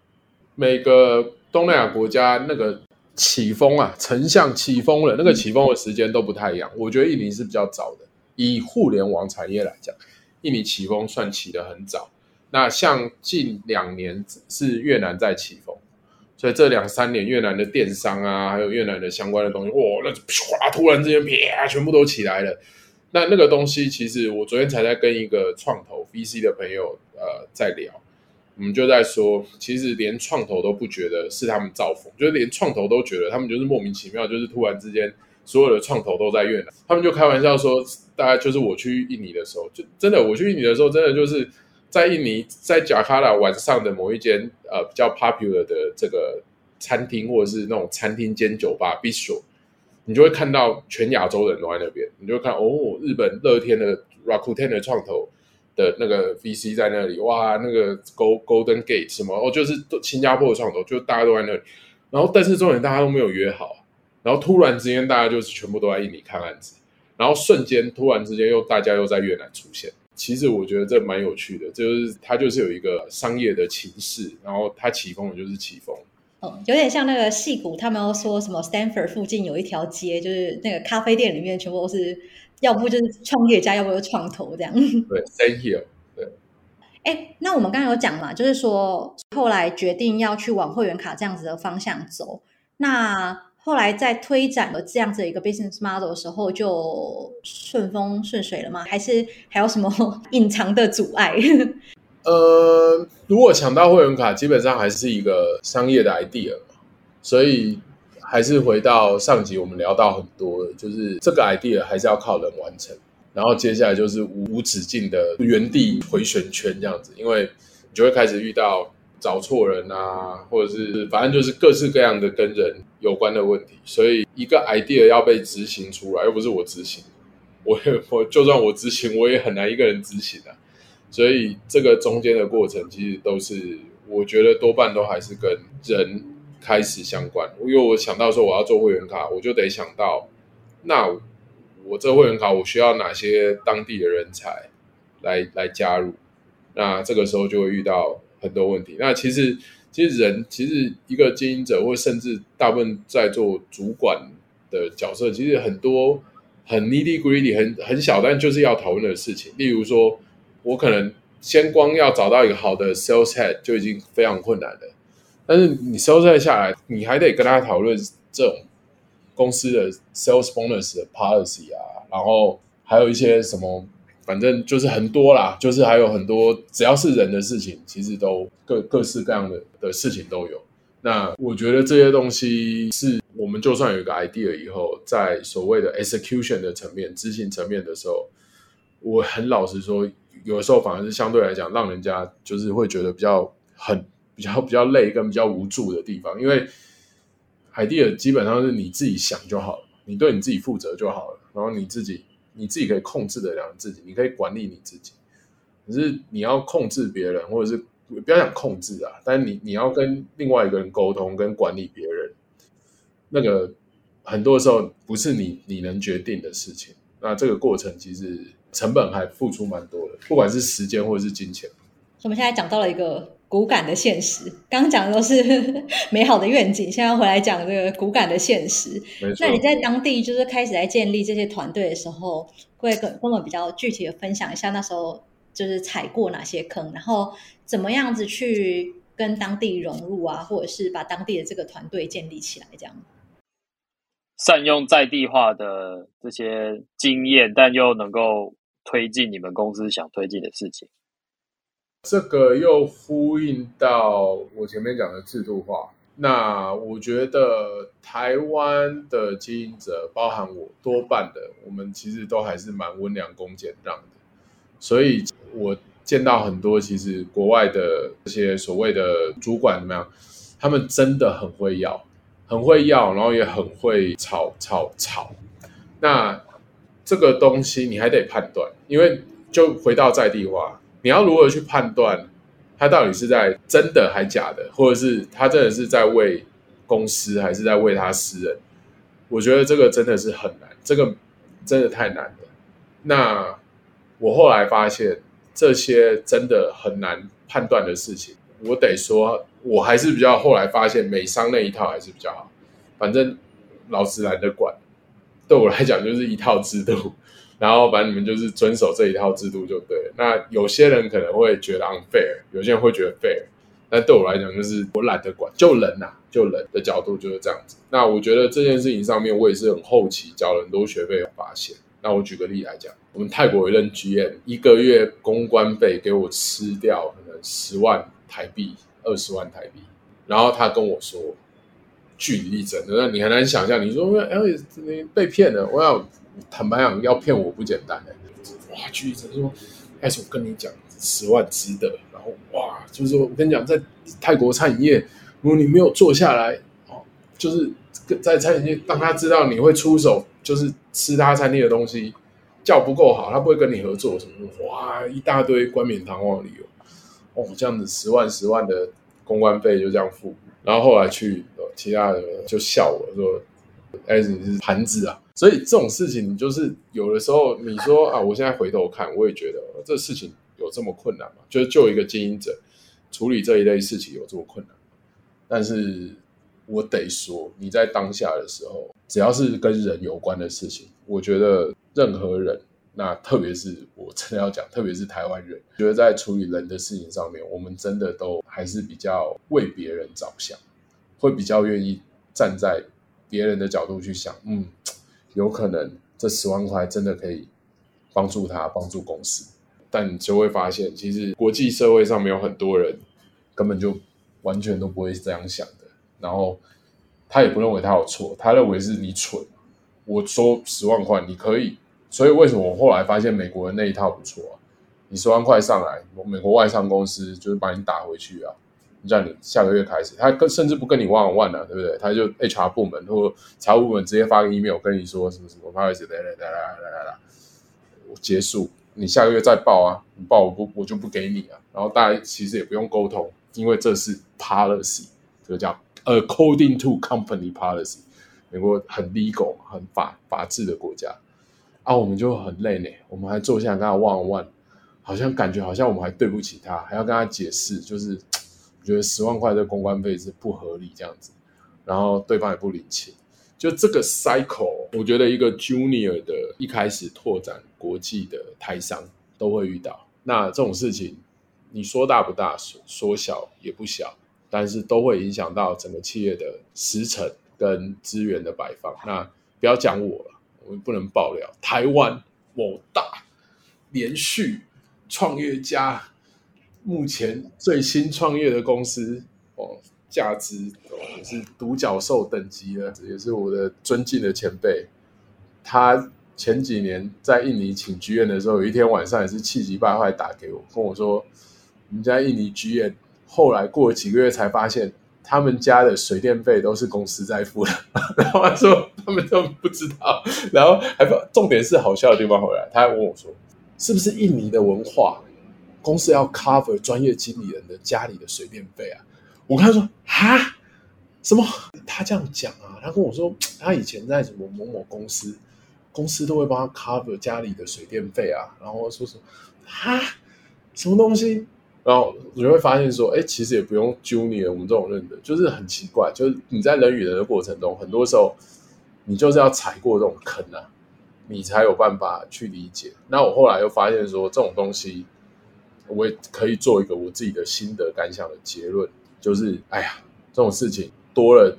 每个东南亚国家那个起风啊，成像起风了，那个起风的时间都不太一样。我觉得印尼是比较早的，以互联网产业来讲，印尼起风算起得很早。那像近两年是越南在起风，所以这两三年越南的电商啊，还有越南的相关的东西，哇，那唰，突然之间啪，全部都起来了。那那个东西，其实我昨天才在跟一个创投 VC 的朋友呃在聊，我们就在说，其实连创投都不觉得是他们造风，就是连创投都觉得他们就是莫名其妙，就是突然之间所有的创投都在越南，他们就开玩笑说，大概就是我去印尼的时候，就真的我去印尼的时候，真的就是。在印尼，在贾卡拉晚上的某一间呃比较 popular 的这个餐厅，或者是那种餐厅兼酒吧 bistro，你就会看到全亚洲人都在那边。你就会看哦，日本乐天的 Rakuten 的创投的那个 VC 在那里，哇，那个 go Golden Gate 什么哦，就是新加坡的创投，就大家都在那里。然后，但是重点大家都没有约好，然后突然之间大家就是全部都在印尼看案子，然后瞬间突然之间又大家又在越南出现。其实我觉得这蛮有趣的，就是它就是有一个商业的情势，然后它起风的就是起风。哦，有点像那个矽谷，他们要说什么？Stanford 附近有一条街，就是那个咖啡店里面全部都是，要不就是创业家，要不就是创投这样。对 here。对。*laughs* 哎，那我们刚刚有讲嘛，就是说后来决定要去往会员卡这样子的方向走，那。后来在推展了这样子一个 business model 的时候，就顺风顺水了吗？还是还有什么 *laughs* 隐藏的阻碍？*laughs* 呃，如果抢到会员卡，基本上还是一个商业的 idea。所以还是回到上集我们聊到很多，就是这个 idea 还是要靠人完成。然后接下来就是无止境的原地回旋圈这样子，因为你就会开始遇到。找错人啊，或者是反正就是各式各样的跟人有关的问题，所以一个 idea 要被执行出来，又不是我执行，我我就算我执行，我也很难一个人执行啊。所以这个中间的过程，其实都是我觉得多半都还是跟人开始相关。因为我想到说我要做会员卡，我就得想到，那我这会员卡我需要哪些当地的人才来来加入？那这个时候就会遇到。很多问题，那其实其实人其实一个经营者，或甚至大部分在做主管的角色，其实很多很 needy greedy 很很小，但就是要讨论的事情。例如说，我可能先光要找到一个好的 sales head 就已经非常困难了，但是你 sales head 下来，你还得跟他讨论这种公司的 sales bonus 的 policy 啊，然后还有一些什么。反正就是很多啦，就是还有很多，只要是人的事情，其实都各各式各样的的事情都有。那我觉得这些东西是我们就算有一个 idea 以后，在所谓的 execution 的层面、执行层面的时候，我很老实说，有的时候反而是相对来讲，让人家就是会觉得比较很比较比较累跟比较无助的地方，因为 idea 基本上是你自己想就好了，你对你自己负责就好了，然后你自己。你自己可以控制得了自己，你可以管理你自己。可是你要控制别人，或者是不要想控制啊，但你你要跟另外一个人沟通，跟管理别人，那个很多时候不是你你能决定的事情。那这个过程其实成本还付出蛮多的，不管是时间或者是金钱。我们现在讲到了一个。骨感的现实，刚刚讲的都是 *laughs* 美好的愿景，现在回来讲这个骨感的现实。那你在当地就是开始来建立这些团队的时候，会跟跟我们比较具体的分享一下那时候就是踩过哪些坑，然后怎么样子去跟当地融入啊，或者是把当地的这个团队建立起来，这样。善用在地化的这些经验，但又能够推进你们公司想推进的事情。这个又呼应到我前面讲的制度化。那我觉得台湾的经营者，包含我，多半的我们其实都还是蛮温良恭俭让的。所以我见到很多其实国外的这些所谓的主管怎么样，他们真的很会要，很会要，然后也很会吵吵吵。那这个东西你还得判断，因为就回到在地化。你要如何去判断他到底是在真的还假的，或者是他真的是在为公司，还是在为他私人？我觉得这个真的是很难，这个真的太难了。那我后来发现，这些真的很难判断的事情，我得说，我还是比较后来发现美商那一套还是比较好。反正老子懒得管，对我来讲就是一套制度。然后反正你们就是遵守这一套制度就对。那有些人可能会觉得 unfair，有些人会觉得 fair，但对我来讲就是我懒得管，就人呐、啊，就人的角度就是这样子。那我觉得这件事情上面，我也是很后期交了很多学费发现。那我举个例来讲，我们泰国一任 GM 一个月公关费给我吃掉可能十万台币、二十万台币，然后他跟我说据理力争，那你很难想象，你说哎，你被骗了，我要。坦白讲，要骗我不简单。哇，据理力争说，还是我跟你讲，十万值得。然后哇，就是我跟你讲，在泰国餐饮业，如果你没有做下来，哦，就是在餐饮业，让他知道你会出手，就是吃他餐厅的东西，叫不够好，他不会跟你合作什么。哇，一大堆冠冕堂皇的理由。哦，这样子十万十万的公关费就这样付。然后后来去，其他的就笑我说。哎，你是盘子啊，所以这种事情就是有的时候你说啊，我现在回头看，我也觉得这事情有这么困难吗？就是就一个经营者处理这一类事情有这么困难吗？但是我得说，你在当下的时候，只要是跟人有关的事情，我觉得任何人，那特别是我真的要讲，特别是台湾人，觉得在处理人的事情上面，我们真的都还是比较为别人着想，会比较愿意站在。别人的角度去想，嗯，有可能这十万块真的可以帮助他，帮助公司，但你就会发现，其实国际社会上面有很多人根本就完全都不会这样想的，然后他也不认为他有错，他认为是你蠢。我说十万块你可以，所以为什么我后来发现美国人那一套不错啊？你十万块上来，美国外商公司就是把你打回去啊。让你下个月开始，他跟甚至不跟你 one on one 了，对不对？他就 HR 部门或财务部门直接发个 email 跟你说什么什么，不好意思，来来来来来来来，结束，你下个月再报啊，你报我不我就不给你啊。然后大家其实也不用沟通，因为这是 policy，这个叫 according to company policy，美国很 legal 很法法治的国家啊，我们就很累呢，我们还坐下跟他 one on one，好像感觉好像我们还对不起他，还要跟他解释，就是。我觉得十万块的公关费是不合理这样子，然后对方也不领情，就这个 cycle，我觉得一个 junior 的一开始拓展国际的台商都会遇到。那这种事情，你说大不大，说小也不小，但是都会影响到整个企业的时程跟资源的摆放。那不要讲我了，我们不能爆料。台湾某大连续创业家。目前最新创业的公司哦，价值哦也是独角兽等级的，也是我的尊敬的前辈。他前几年在印尼请剧院的时候，有一天晚上也是气急败坏打给我，跟我说：“我们家印尼剧院后来过了几个月才发现，他们家的水电费都是公司在付的。*laughs* ”然后他说他们都不知道，然后还不重点是好笑的地方回来，他还问我说：“是不是印尼的文化？”公司要 cover 专业经理人的家里的水电费啊！我跟他说哈，什么？他这样讲啊？他跟我说，他以前在什么某某公司，公司都会帮他 cover 家里的水电费啊。然后说什么哈，什么东西？然后你会发现说，哎，其实也不用 junior 我们这种认的，就是很奇怪，就是你在人与人的过程中，很多时候你就是要踩过这种坑啊，你才有办法去理解。那我后来又发现说，这种东西。我也可以做一个我自己的心得感想的结论，就是，哎呀，这种事情多了，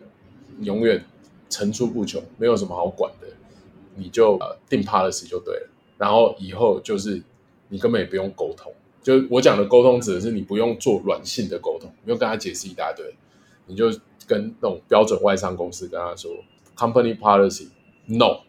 永远层出不穷，没有什么好管的，你就呃定 policy 就对了。然后以后就是你根本也不用沟通，就我讲的沟通指的是你不用做软性的沟通，不用跟他解释一大堆，你就跟那种标准外商公司跟他说，company policy no。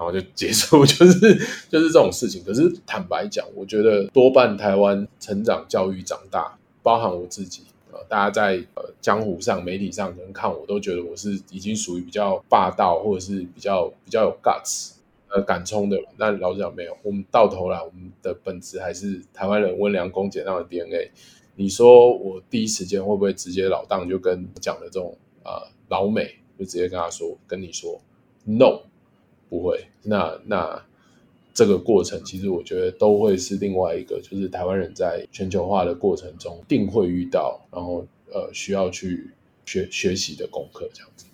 然后就结束，*laughs* 就是就是这种事情。可是坦白讲，我觉得多半台湾成长教育长大，包含我自己，呃，大家在呃江湖上、媒体上可能看我都觉得我是已经属于比较霸道，或者是比较比较有 guts，呃，敢冲的人。但老实讲，没有，我们到头来，我们的本质还是台湾人温良恭俭让的 DNA。你说我第一时间会不会直接老当，就跟讲的这种呃老美，就直接跟他说，跟你说 no。不会，那那这个过程其实我觉得都会是另外一个，就是台湾人在全球化的过程中定会遇到，然后呃需要去学学习的功课这样子。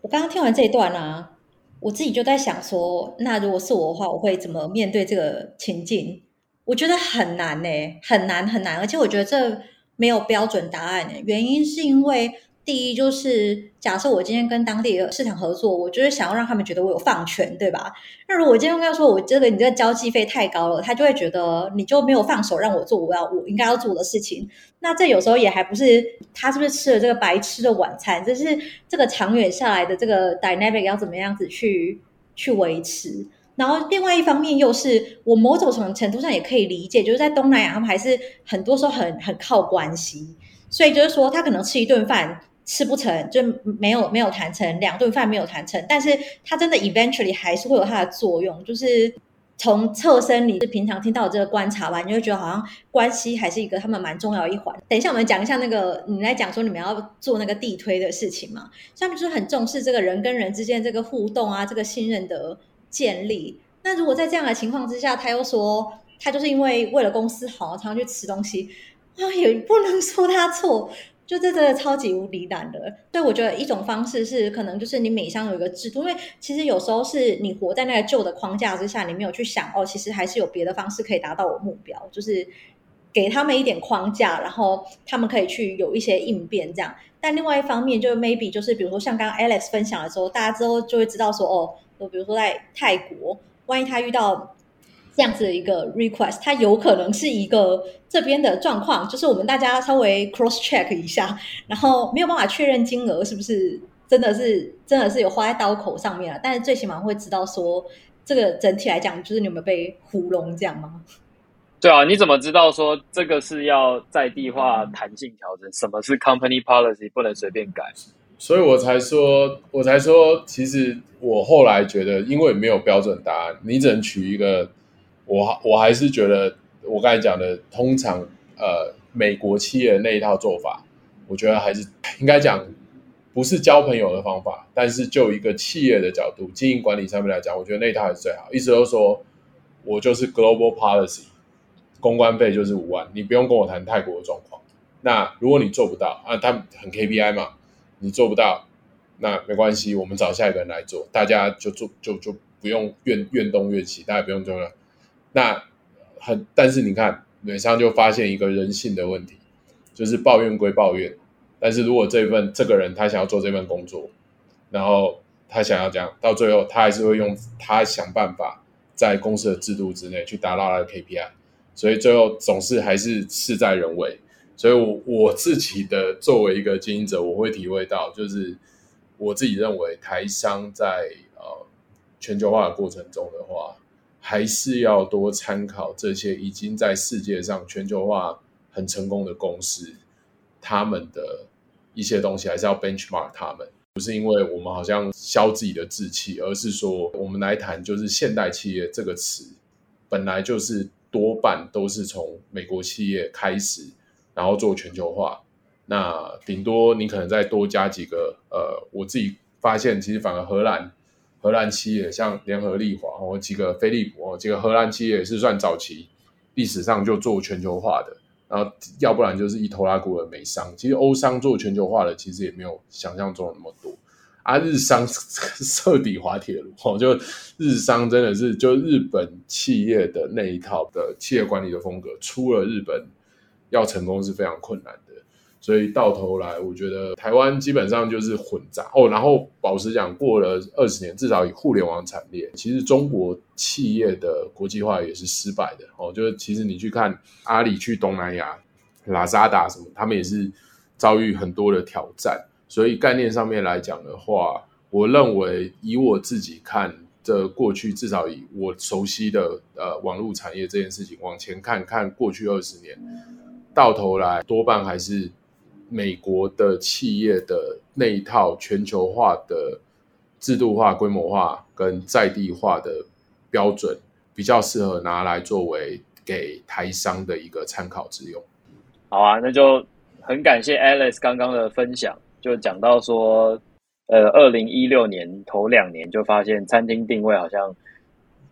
我刚刚听完这一段啊，我自己就在想说，那如果是我的话，我会怎么面对这个情境？我觉得很难呢、很难很难，而且我觉得这没有标准答案呢、原因是因为。第一就是假设我今天跟当地的市场合作，我就是想要让他们觉得我有放权，对吧？那如果我今天跟他说我这个你这个交际费太高了，他就会觉得你就没有放手让我做我要我应该要做的事情。那这有时候也还不是他是不是吃了这个白吃的晚餐，这是这个长远下来的这个 dynamic 要怎么样子去去维持。然后另外一方面又是我某种程度上也可以理解，就是在东南亚他们还是很多时候很很靠关系，所以就是说他可能吃一顿饭。吃不成就没有没有谈成，两顿饭没有谈成，但是它真的 eventually 还是会有它的作用，就是从侧身你是平常听到这个观察吧，你就会觉得好像关系还是一个他们蛮重要一环。等一下我们讲一下那个你来讲说你们要做那个地推的事情嘛，他们就是很重视这个人跟人之间这个互动啊，这个信任的建立。那如果在这样的情况之下，他又说他就是因为为了公司好，常常去吃东西啊，也不能说他错。就这真的超级无敌难的，对，我觉得一种方式是可能就是你每箱有一个制度，因为其实有时候是你活在那个旧的框架之下，你没有去想哦，其实还是有别的方式可以达到我目标，就是给他们一点框架，然后他们可以去有一些应变这样。但另外一方面，就 maybe 就是比如说像刚刚 Alex 分享的时候，大家之后就会知道说哦，就比如说在泰国，万一他遇到。这样子的一个 request，它有可能是一个这边的状况，就是我们大家稍微 cross check 一下，然后没有办法确认金额是不是真的是真的是有花在刀口上面了，但是最起码会知道说这个整体来讲，就是你有没有被糊弄这样吗？对啊，你怎么知道说这个是要在地化弹性调整？什么是 company policy 不能随便改？所以我才说，我才说，其实我后来觉得，因为没有标准答案，你只能取一个。我我还是觉得，我刚才讲的，通常呃，美国企业的那一套做法，我觉得还是应该讲，不是交朋友的方法，但是就一个企业的角度，经营管理上面来讲，我觉得那一套还是最好。意思就是说，我就是 global policy，公关费就是五万，你不用跟我谈泰国的状况。那如果你做不到啊，他很 KPI 嘛，你做不到，那没关系，我们找下一个人来做，大家就做就就不用怨怨东怨西，大家不用这样。那很，但是你看，美商就发现一个人性的问题，就是抱怨归抱怨，但是如果这份这个人他想要做这份工作，然后他想要这样，到最后他还是会用他想办法在公司的制度之内去达到他的 KPI，所以最后总是还是事在人为。所以我我自己的作为一个经营者，我会体会到，就是我自己认为台商在呃全球化的过程中的话。还是要多参考这些已经在世界上全球化很成功的公司，他们的一些东西还是要 benchmark 他们，不是因为我们好像消自己的志气，而是说我们来谈就是现代企业这个词，本来就是多半都是从美国企业开始，然后做全球化，那顶多你可能再多加几个，呃，我自己发现其实反而荷兰。荷兰企业像联合利华哦，几个飞利浦哦，几个荷兰企业也是算早期历史上就做全球化的，然后要不然就是一拖拉库的美商。其实欧商做全球化的其实也没有想象中的那么多啊。日商彻底滑铁卢哦，就日商真的是就日本企业的那一套的企业管理的风格，出了日本要成功是非常困难的。所以到头来，我觉得台湾基本上就是混杂哦。然后，老实讲，过了二十年，至少以互联网产业，其实中国企业的国际化也是失败的哦。就是其实你去看阿里去东南亚、拉萨达什么，他们也是遭遇很多的挑战。所以概念上面来讲的话，我认为以我自己看，这过去至少以我熟悉的呃网络产业这件事情往前看看过去二十年，到头来多半还是。美国的企业的那一套全球化的制度化、规模化跟在地化的标准，比较适合拿来作为给台商的一个参考之用。好啊，那就很感谢 Alice 刚刚的分享，就讲到说，呃，二零一六年头两年就发现餐厅定位好像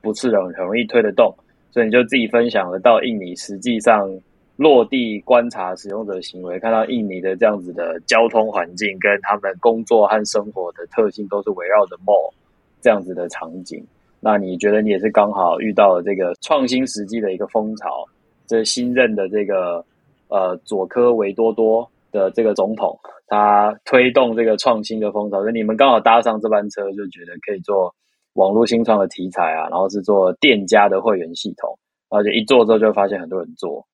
不是很很容易推得动，所以你就自己分享了到印尼实际上。落地观察使用者行为，看到印尼的这样子的交通环境，跟他们工作和生活的特性都是围绕着 mall，这样子的场景。那你觉得你也是刚好遇到了这个创新时机的一个风潮？这新任的这个呃佐科维多多的这个总统，他推动这个创新的风潮，所以你们刚好搭上这班车，就觉得可以做网络新创的题材啊，然后是做店家的会员系统，而且一做之后就发现很多人做，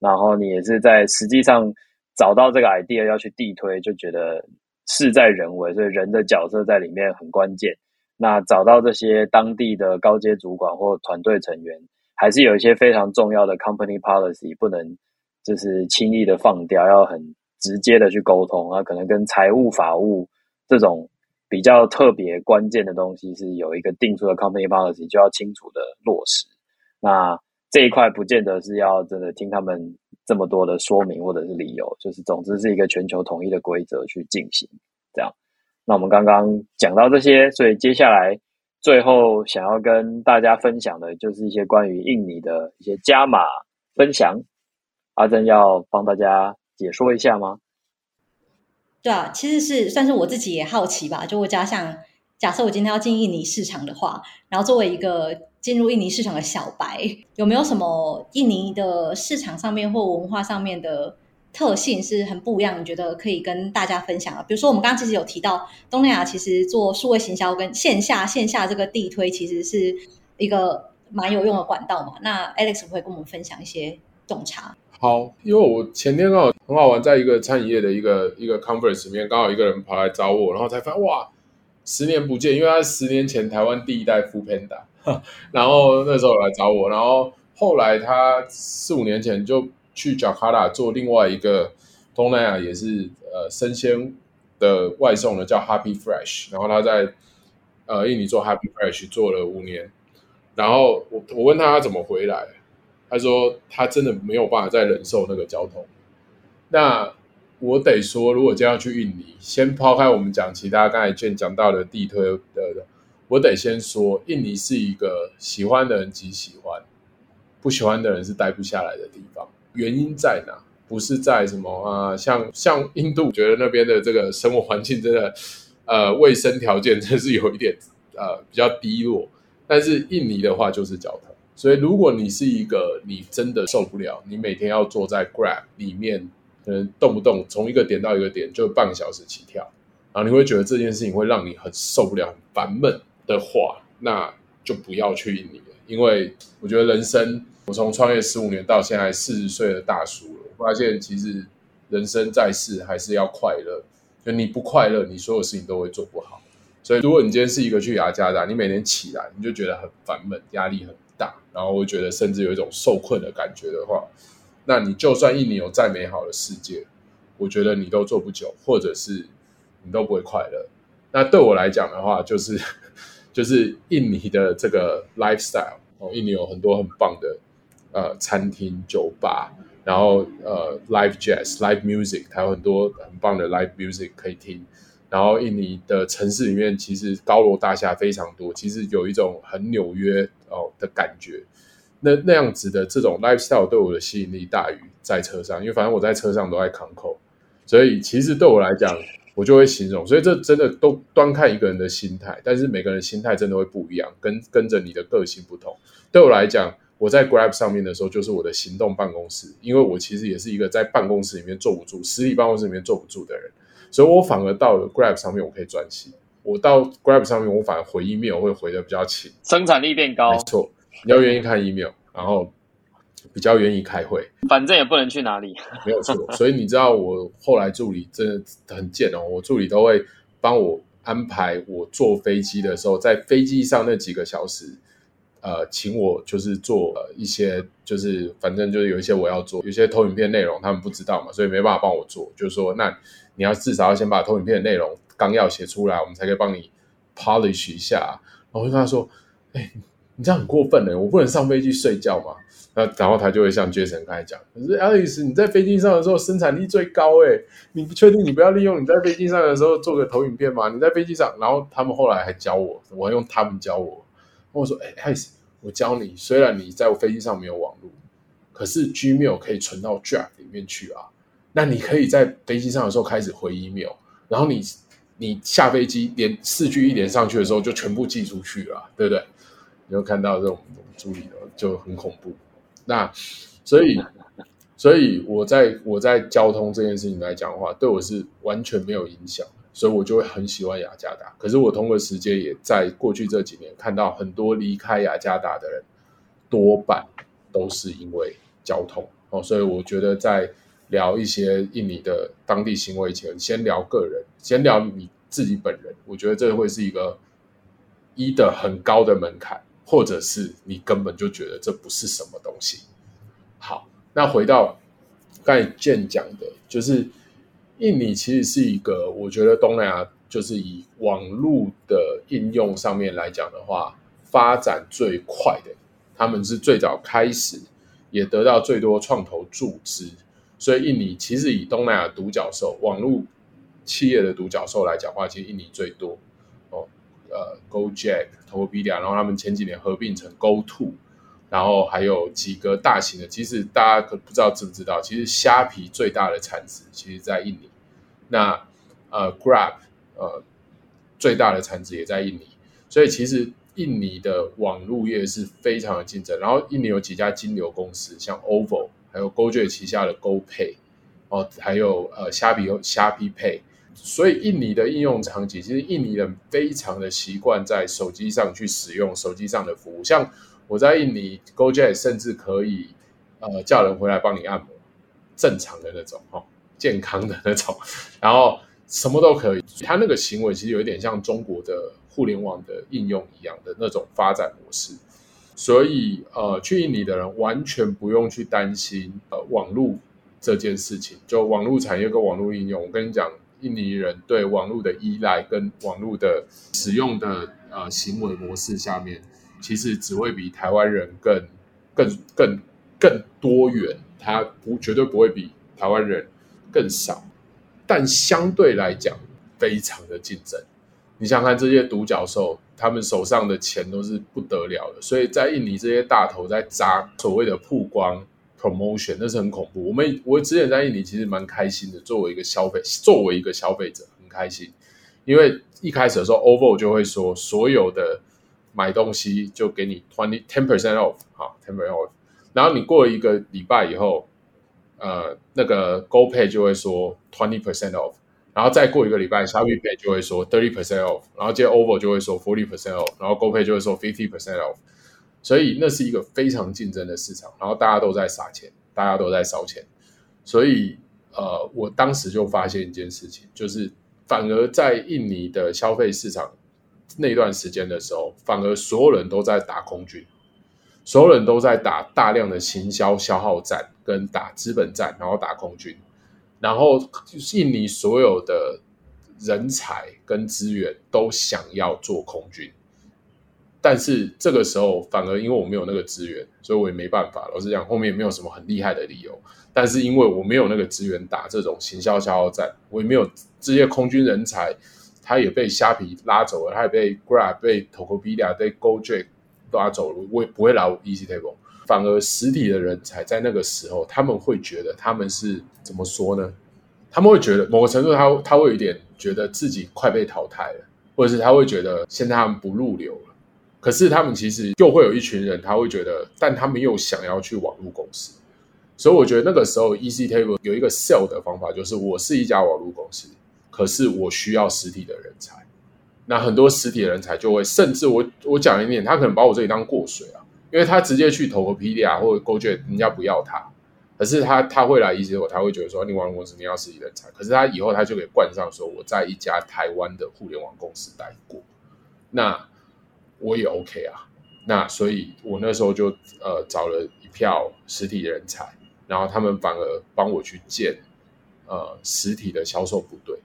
然后你也是在实际上找到这个 idea 要去地推，就觉得事在人为，所以人的角色在里面很关键。那找到这些当地的高阶主管或团队成员，还是有一些非常重要的 company policy 不能就是轻易的放掉，要很直接的去沟通啊。可能跟财务、法务这种比较特别关键的东西是有一个定出的 company policy，就要清楚的落实。那这一块不见得是要真的听他们这么多的说明或者是理由，就是总之是一个全球统一的规则去进行这样。那我们刚刚讲到这些，所以接下来最后想要跟大家分享的，就是一些关于印尼的一些加码分享。阿珍要帮大家解说一下吗？对啊，其实是算是我自己也好奇吧。就我加上假设我今天要进印尼市场的话，然后作为一个进入印尼市场的小白，有没有什么印尼的市场上面或文化上面的？特性是很不一样，你觉得可以跟大家分享啊？比如说，我们刚刚其实有提到东南亚，其实做数位行销跟线下线下这个地推，其实是一个蛮有用的管道嘛。那 Alex 会跟我们分享一些洞察？好，因为我前天刚好很好玩，在一个餐饮业的一个一个 conference 里面，刚好一个人跑来找我，然后才发现哇，十年不见，因为他十年前台湾第一代 f o o Panda *laughs* 然后那时候来找我，然后后来他四五年前就。去贾卡达做另外一个东南亚也是呃生鲜的外送的，叫 Happy Fresh，然后他在呃印尼做 Happy Fresh 做了五年，然后我我问他怎么回来，他说他真的没有办法再忍受那个交通。那我得说，如果这样去印尼，先抛开我们讲其他刚才卷讲到的地推的，我得先说，印尼是一个喜欢的人极喜欢，不喜欢的人是待不下来的地方。原因在哪？不是在什么啊？像像印度，觉得那边的这个生活环境真的，呃，卫生条件 *laughs* 真是有一点呃比较低落。但是印尼的话就是交通，所以如果你是一个你真的受不了，你每天要坐在 Grab 里面，可能动不动从一个点到一个点就半个小时起跳，然后你会觉得这件事情会让你很受不了、很烦闷的话，那就不要去印尼了，因为我觉得人生。我从创业十五年到现在四十岁的大叔了，我发现其实人生在世还是要快乐。就你不快乐，你所有事情都会做不好。所以，如果你今天是一个去雅加达，你每天起来你就觉得很烦闷，压力很大，然后会觉得甚至有一种受困的感觉的话，那你就算印尼有再美好的世界，我觉得你都做不久，或者是你都不会快乐。那对我来讲的话，就是就是印尼的这个 lifestyle 哦，印尼有很多很棒的。呃，餐厅、酒吧，然后呃，live jazz、live music，还有很多很棒的 live music 可以听。然后，印尼的城市里面其实高楼大厦非常多，其实有一种很纽约哦的感觉。那那样子的这种 lifestyle 对我的吸引力大于在车上，因为反正我在车上都在扛扣，所以其实对我来讲，我就会形容。所以这真的都端看一个人的心态，但是每个人的心态真的会不一样，跟跟着你的个性不同。对我来讲。我在 Grab 上面的时候，就是我的行动办公室，因为我其实也是一个在办公室里面坐不住、实体办公室里面坐不住的人，所以我反而到了 Grab 上面，我可以专心。我到 Grab 上面，我反而回 email 会回的比较勤，生产力变高。没错，你要愿意看 email，然后比较愿意开会，反正也不能去哪里，*laughs* 没有错。所以你知道，我后来助理真的很贱哦，我助理都会帮我安排我坐飞机的时候，在飞机上那几个小时。呃，请我就是做一些，就是反正就是有一些我要做，有些投影片内容他们不知道嘛，所以没办法帮我做。就是说，那你要至少要先把投影片的内容纲要写出来，我们才可以帮你 polish 一下。然后我就跟他说：“哎、欸，你这样很过分嘞，我不能上飞机睡觉嘛。”那然后他就会像 Jason 刚才讲：“可是 Alex，你在飞机上的时候生产力最高哎，你不确定你不要利用你在飞机上的时候做个投影片吗？你在飞机上，然后他们后来还教我，我还用他们教我。”我说：“哎、欸，我教你。虽然你在飞机上没有网络，可是 Gmail 可以存到 Drive 里面去啊。那你可以在飞机上的时候开始回 email，然后你你下飞机连四 G 一连上去的时候，就全部寄出去了，对不对？你就看到这种助理的就很恐怖。那所以，所以我在我在交通这件事情来讲的话，对我是完全没有影响，所以我就会很喜欢雅加达。可是我通过时间也在过去这几年看到很多离开雅加达的人，多半都是因为交通哦。所以我觉得在聊一些印尼的当地行为前，先聊个人，先聊你自己本人。我觉得这会是一个一的很高的门槛，或者是你根本就觉得这不是什么东西。好，那回到刚才 Jane 讲的，就是印尼其实是一个，我觉得东南亚就是以网络的应用上面来讲的话，发展最快的，他们是最早开始，也得到最多创投注资。所以，印尼其实以东南亚独角兽网络企业的独角兽来讲的话，其实印尼最多。呃，Gojek、Tokopedia，然后他们前几年合并成 GoTo，然后还有几个大型的。其实大家可不知道知不知道，其实虾皮最大的产值其实在印尼。那呃，Grab 呃最大的产值也在印尼。所以其实印尼的网络业是非常的竞争。然后印尼有几家金流公司，像 OVO。还有 Gojek 旗下的 GoPay 哦，还有呃虾皮虾皮 Pay，所以印尼的应用场景，其实印尼人非常的习惯在手机上去使用手机上的服务。像我在印尼 Gojek 甚至可以呃叫人回来帮你按摩，正常的那种哈、哦，健康的那种，*laughs* 然后什么都可以。他那个行为其实有一点像中国的互联网的应用一样的那种发展模式。所以，呃，去印尼的人完全不用去担心呃网络这件事情。就网络产业跟网络应用，我跟你讲，印尼人对网络的依赖跟网络的使用的呃行为模式下面，其实只会比台湾人更更更更多元。他不绝对不会比台湾人更少，但相对来讲，非常的竞争。你想看这些独角兽，他们手上的钱都是不得了的，所以在印尼这些大头在砸所谓的曝光 promotion，那是很恐怖。我们我之前在印尼其实蛮开心的，作为一个消费，作为一个消费者很开心，因为一开始的时候，OVO 就会说所有的买东西就给你 twenty ten percent off，好 ten percent off，然后你过了一个礼拜以后，呃，那个 GoPay 就会说 twenty percent off。然后再过一个礼拜，s h o p i f y 就会说 thirty percent off，然后接着 OVO 就会说 forty percent off，然后 GoPay 就会说 fifty percent off，所以那是一个非常竞争的市场，然后大家都在撒钱，大家都在烧钱，所以呃，我当时就发现一件事情，就是反而在印尼的消费市场那段时间的时候，反而所有人都在打空军，所有人都在打大量的行销消耗战，跟打资本战，然后打空军。然后，印尼所有的人才跟资源都想要做空军，但是这个时候反而因为我没有那个资源，所以我也没办法。老实讲，后面也没有什么很厉害的理由。但是因为我没有那个资源打这种行销消耗战，我也没有这些空军人才，他也被虾皮拉走了，他也被 Grab、被 Tokopedia、被 Gojek 拉走了，我也不会来 EasyTable。反而实体的人才在那个时候，他们会觉得他们是怎么说呢？他们会觉得某个程度他，他会有点觉得自己快被淘汰了，或者是他会觉得现在他们不入流了。可是他们其实又会有一群人，他会觉得，但他们又想要去网络公司。所以我觉得那个时候，EasyTable 有一个 sell 的方法，就是我是一家网络公司，可是我需要实体的人才。那很多实体的人才就会，甚至我我讲一点，他可能把我这里当过水啊。因为他直接去投个 Tokopedia 或者 Gojek，人家不要他，可是他他会来 EC，我他会觉得说你网络公司你要实体人才，可是他以后他就给冠上说我在一家台湾的互联网公司待过，那我也 OK 啊，那所以我那时候就呃找了一票实体人才，然后他们反而帮我去建呃实体的销售部队。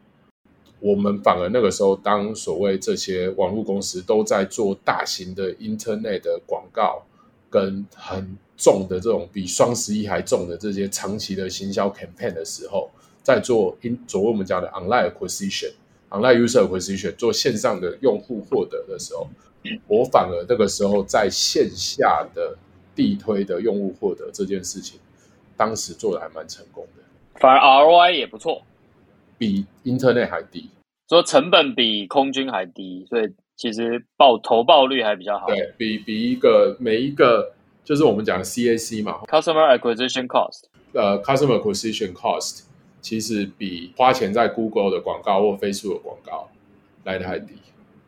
我们反而那个时候，当所谓这些网络公司都在做大型的 Internet 的广告。跟很重的这种比双十一还重的这些长期的行销 campaign 的时候，在做 in 所谓我们讲的 online acquisition、online user acquisition 做线上的用户获得的时候，我反而那个时候在线下的地推的用户获得这件事情，当时做的还蛮成功的，反而 ROI 也不错，比 internet 还低。说成本比空军还低，所以其实报投报率还比较好。对，比比一个每一个就是我们讲的 CAC 嘛，Customer Acquisition Cost，呃，Customer Acquisition Cost 其实比花钱在 Google 的广告或 Facebook 的广告来得还低。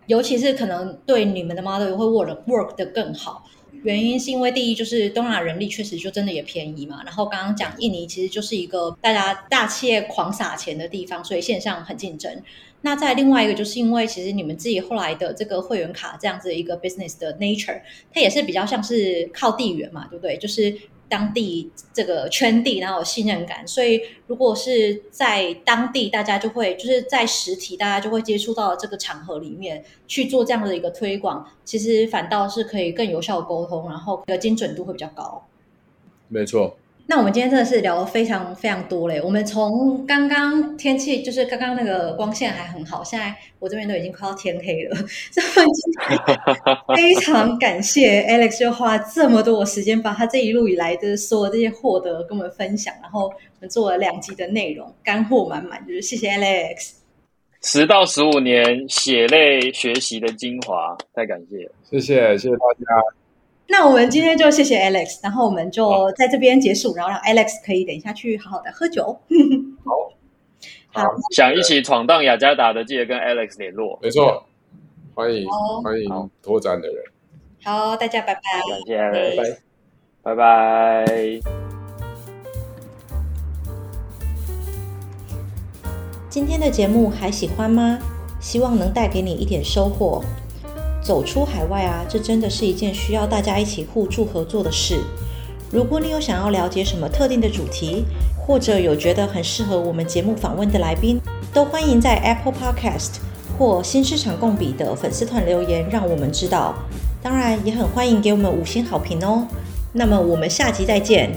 尤其是可能对你们的 model 会 work work 得更好。原因是因为第一就是东南亚人力确实就真的也便宜嘛，然后刚刚讲印尼其实就是一个大家大企业狂撒钱的地方，所以线上很竞争。那再另外一个就是因为其实你们自己后来的这个会员卡这样子一个 business 的 nature，它也是比较像是靠地缘嘛，对不对？就是。当地这个圈地，然后有信任感，所以如果是在当地，大家就会就是在实体，大家就会接触到这个场合里面去做这样的一个推广，其实反倒是可以更有效沟通，然后的精准度会比较高。没错。那我们今天真的是聊了非常非常多嘞。我们从刚刚天气就是刚刚那个光线还很好，现在我这边都已经快要天黑了。*laughs* 非常感谢 Alex 就花这么多的时间把他这一路以来的所有这些获得跟我们分享，然后我们做了两集的内容，干货满满，就是谢谢 Alex。十到十五年血泪学习的精华，太感谢了，谢谢谢谢大家。那我们今天就谢谢 Alex，然后我们就在这边结束，然后让 Alex 可以等一下去好好的喝酒。好，*laughs* 好，想一起闯荡雅加达的，记得跟 Alex 联络。没错，欢迎欢迎拓展的人。好，大家拜拜。感谢 Alex，拜拜。今天的节目还喜欢吗？希望能带给你一点收获。走出海外啊，这真的是一件需要大家一起互助合作的事。如果你有想要了解什么特定的主题，或者有觉得很适合我们节目访问的来宾，都欢迎在 Apple Podcast 或新市场共笔的粉丝团留言，让我们知道。当然，也很欢迎给我们五星好评哦。那么，我们下集再见。